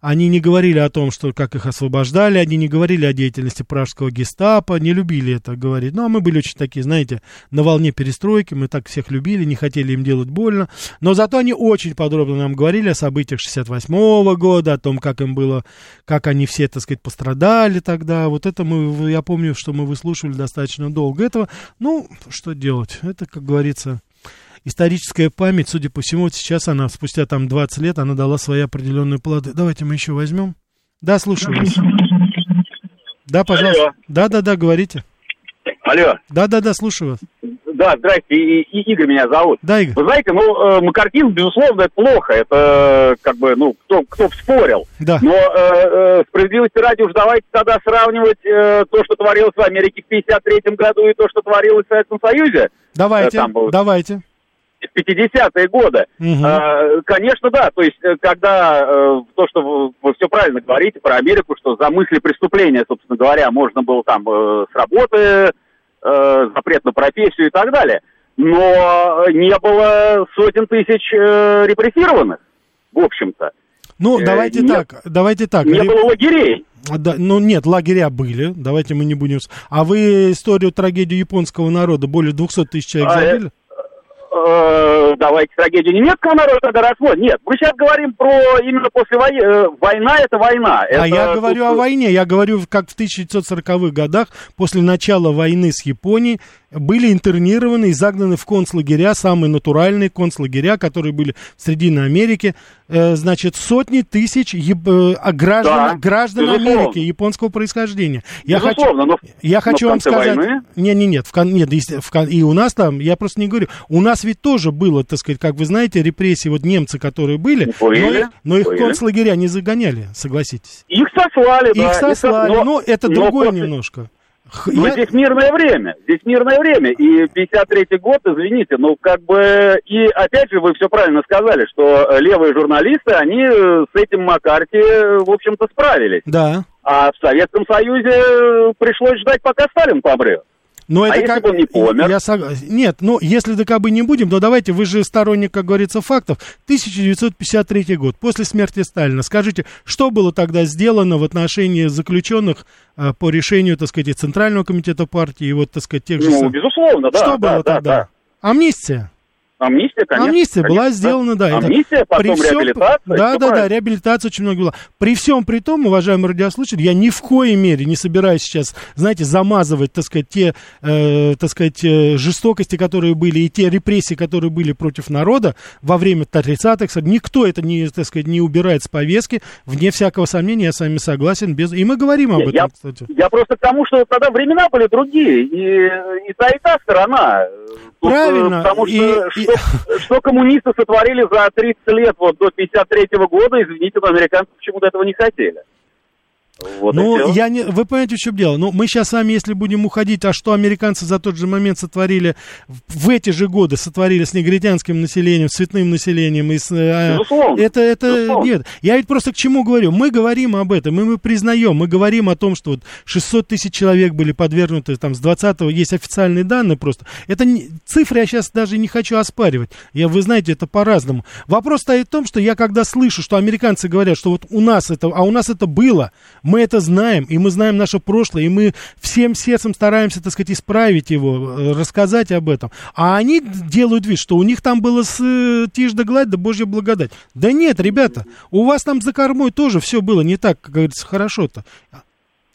они не говорили о том, что как их освобождали, они не говорили о деятельности пражского гестапо, не любили это говорить. Ну, а мы были очень такие, знаете, на волне перестройки, мы так всех любили, не хотели им делать больно. Но зато они очень подробно нам говорили о событиях 68 года, о том, как им было, как они все, так сказать, пострадали тогда. Вот это мы, я помню, что мы выслушивали достаточно долго этого. Ну, что делать? Это, как говорится, историческая память, судя по всему, вот сейчас она, спустя там 20 лет, она дала свои определенные плоды. Давайте мы еще возьмем. Да, слушаю вас. Да, пожалуйста. Алло. Да, да, да, говорите. Алло. Да, да, да, слушаю вас. Да, здрасте, и, и Игорь меня зовут. Да, Игорь. Вы знаете, ну, э, макартизм, безусловно, это плохо. Это, как бы, ну, кто, кто спорил. Да. Но э, э, справедливости ради уж давайте тогда сравнивать э, то, что творилось в Америке в 53 году и то, что творилось в Советском Союзе. Давайте, э, был... давайте. 50-е годы. Угу. А, конечно, да. То есть, э, когда э, то, что вы, вы все правильно говорите про Америку, что за мысли преступления, собственно говоря, можно было там э, с работы, запрет на профессию и так далее. Но не было сотен тысяч репрессированных, в общем-то. Ну, давайте э, так, давайте так. Не было лагерей. Да, ну нет, лагеря были, давайте мы не будем... А вы историю, трагедию японского народа, более 200 тысяч человек а, забили? Э, давайте трагедию немецкого народа тогда рассмотрим. Нет, мы сейчас говорим про именно после войны. Э, война это война. А это, я говорю о войне. Я говорю, как в 1940-х годах, после начала войны с Японией, были интернированы и загнаны в концлагеря, самые натуральные концлагеря, которые были в Срединной Америке, э, значит, сотни тысяч э, а граждан, да, граждан Америки японского происхождения. Я безусловно, хочу, но, я хочу вам сказать... Войны... Не, не, нет, в, нет в, и у нас там, я просто не говорю, у нас ведь тоже было, так сказать, как вы знаете, репрессии, вот немцы, которые были, были но, но их были. концлагеря не загоняли, согласитесь. Их сослали, их да. Сослали, но, но это но другое после... немножко. Но я... здесь мирное время, здесь мирное время, и 53-й год, извините, ну как бы, и опять же вы все правильно сказали, что левые журналисты, они с этим Маккарти, в общем-то, справились. Да. А в Советском Союзе пришлось ждать, пока Сталин помрет. Но а это если как... бы он не помер? Я сог... Нет, ну, если ДКБ не будем, но давайте, вы же сторонник, как говорится, фактов. 1953 год, после смерти Сталина. Скажите, что было тогда сделано в отношении заключенных а, по решению, так сказать, Центрального комитета партии и вот, так сказать, тех же... Ну, безусловно, да. Что да, было да, тогда? Да. Амнистия. Амнистия, конечно. Амнистия конечно, была сделана, да. Амнистия, это, потом при всем, реабилитация. Да, да, да, реабилитация очень много была. При всем при том, уважаемые радиослушатели, я ни в коей мере не собираюсь сейчас, знаете, замазывать, так сказать, те, э, так сказать, э, жестокости, которые были, и те репрессии, которые были против народа во время 30-х. Никто это, не, так сказать, не убирает с повестки. Вне всякого сомнения, я с вами согласен. Без... И мы говорим об этом, я, кстати. Я просто к тому, что тогда времена были другие. И, и та, и та сторона. Тут, Правильно. Потому что, и, что, и... что коммунисты сотворили за 30 лет, вот до 53 -го года, извините, но американцы почему-то этого не хотели. Вот ну, я не, вы понимаете, в чем дело? Ну, мы сейчас с вами, если будем уходить, а что американцы за тот же момент сотворили, в эти же годы сотворили с негритянским населением, с цветным населением, и с, а, безусловно, это, это, безусловно. нет. Я ведь просто к чему говорю? Мы говорим об этом, мы, мы признаем, мы говорим о том, что вот 600 тысяч человек были подвергнуты, там, с 20-го, есть официальные данные просто. Это не, цифры я сейчас даже не хочу оспаривать. Я, вы знаете, это по-разному. Вопрос стоит в том, что я когда слышу, что американцы говорят, что вот у нас это, а у нас это было, Мы это знаем, и мы знаем наше прошлое, и мы всем сердцем стараемся, так сказать, исправить его, э, рассказать об этом. А они делают вид, что у них там было с э, тишь да гладь, да божья благодать. Да нет, ребята, у вас там за кормой тоже все было не так, как говорится, хорошо-то.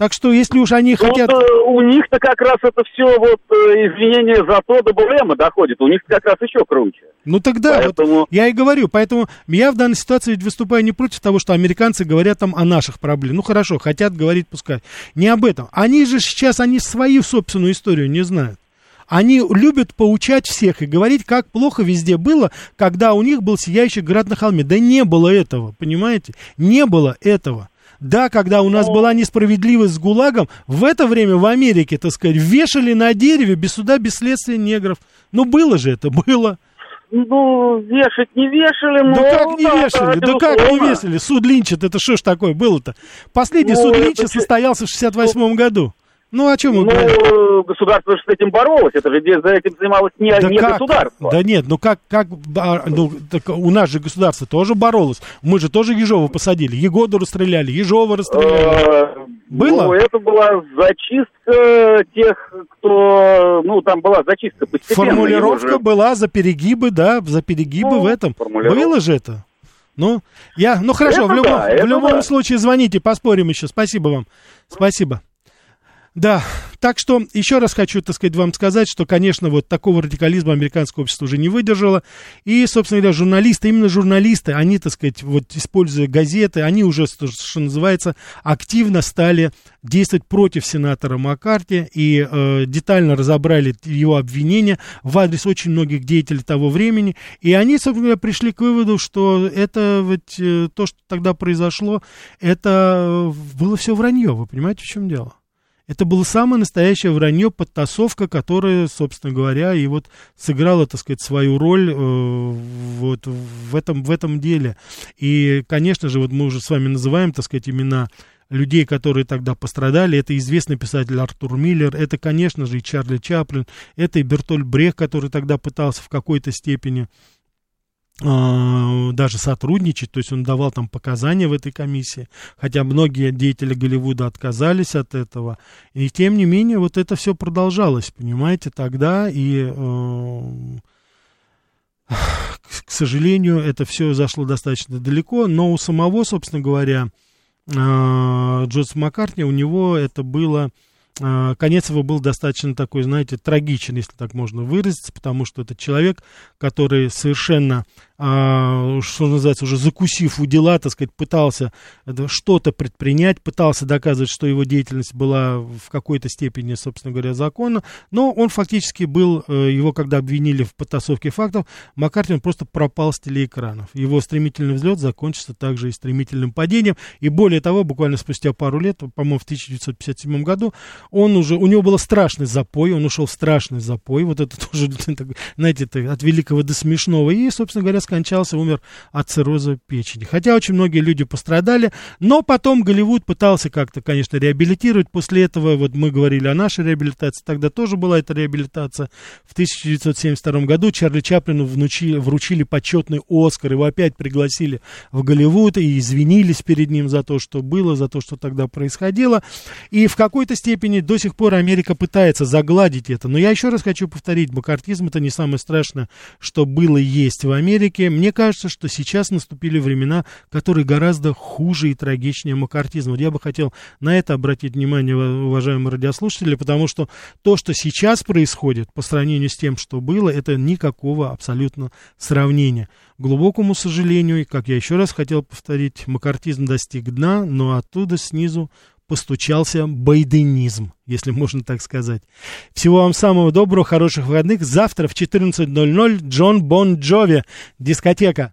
Так что, если уж они ну, хотят... Вот, у них-то как раз это все вот э, извинения за то до БЛМа доходит. У них как раз еще круче. Ну тогда, поэтому... вот, я и говорю, поэтому я в данной ситуации выступаю не против того, что американцы говорят там о наших проблемах. Ну хорошо, хотят говорить, пускай. Не об этом. Они же сейчас, они свою собственную историю не знают. Они любят поучать всех и говорить, как плохо везде было, когда у них был сияющий град на холме. Да не было этого, понимаете? Не было этого. Да, когда у нас была несправедливость с ГУЛАГом, в это время в Америке, так сказать, вешали на дереве без суда, без следствия негров. Ну, было же это, было. Ну, вешать не вешали, но... Да как не да, вешали, да, как не вешали? Суд Линча, это что ж такое было-то? Последний ну, суд Линча это... состоялся в 68 году. Ну, о чем мы ну, государство же с этим боролось, это же за этим занималось не, да не как? государство. Да нет, ну как, как ну, так у нас же государство тоже боролось. Мы же тоже Ежова посадили, Егоду расстреляли, Ежова расстреляли. Э, Было? Ну, это была зачистка тех, кто, ну, там была зачистка постепенно. Формулировка была за перегибы, да, за перегибы в этом. Было же это? Ну, я, ну хорошо, это в любом, да, в любом да. случае звоните, поспорим еще. Спасибо вам. Спасибо. Да, так что еще раз хочу, так сказать, вам сказать, что, конечно, вот такого радикализма американское общество уже не выдержало. И, собственно говоря, журналисты, именно журналисты, они, так сказать, вот используя газеты, они уже, что называется, активно стали действовать против сенатора Маккарти и э, детально разобрали его обвинения в адрес очень многих деятелей того времени. И они, собственно говоря, пришли к выводу, что это вот э, то, что тогда произошло, это э, было все вранье. Вы понимаете, в чем дело? Это было самое настоящее вранье, подтасовка, которая, собственно говоря, и вот сыграла, так сказать, свою роль э, вот в этом, в этом деле. И, конечно же, вот мы уже с вами называем, так сказать, имена людей, которые тогда пострадали. Это известный писатель Артур Миллер, это, конечно же, и Чарли Чаплин, это и Бертоль Брех, который тогда пытался в какой-то степени даже сотрудничать, то есть он давал там показания в этой комиссии, хотя многие деятели Голливуда отказались от этого, и тем не менее вот это все продолжалось, понимаете, тогда, и, э, к сожалению, это все зашло достаточно далеко, но у самого, собственно говоря, э, Джозефа Маккартни, у него это было а, конец его был достаточно такой, знаете, трагичен, если так можно выразиться, потому что это человек, который совершенно а, что называется, уже закусив у дела, так сказать, пытался что-то предпринять, пытался доказывать, что его деятельность была в какой-то степени, собственно говоря, законна, но он фактически был, э, его когда обвинили в подтасовке фактов, Маккартин просто пропал с телеэкранов. Его стремительный взлет закончится также и стремительным падением, и более того, буквально спустя пару лет, по-моему, в 1957 году, он уже, у него был страшный запой, он ушел в страшный запой, вот это *laughs* тоже, *laughs* знаете, это от великого до смешного, и, собственно говоря, скончался, умер от цирроза печени. Хотя очень многие люди пострадали, но потом Голливуд пытался как-то, конечно, реабилитировать. После этого, вот мы говорили о нашей реабилитации, тогда тоже была эта реабилитация. В 1972 году Чарли Чаплину внучили, вручили почетный Оскар, его опять пригласили в Голливуд и извинились перед ним за то, что было, за то, что тогда происходило. И в какой-то степени до сих пор Америка пытается загладить это. Но я еще раз хочу повторить, макартизм это не самое страшное, что было и есть в Америке все мне кажется, что сейчас наступили времена, которые гораздо хуже и трагичнее макартизма. Я бы хотел на это обратить внимание, уважаемые радиослушатели, потому что то, что сейчас происходит по сравнению с тем, что было, это никакого абсолютно сравнения. К глубокому сожалению, и как я еще раз хотел повторить, макартизм достиг дна, но оттуда снизу постучался байденизм, если *laughs* можно так сказать. Всего вам самого доброго, хороших выходных. Завтра в 14.00 Джон Бон Джови, дискотека.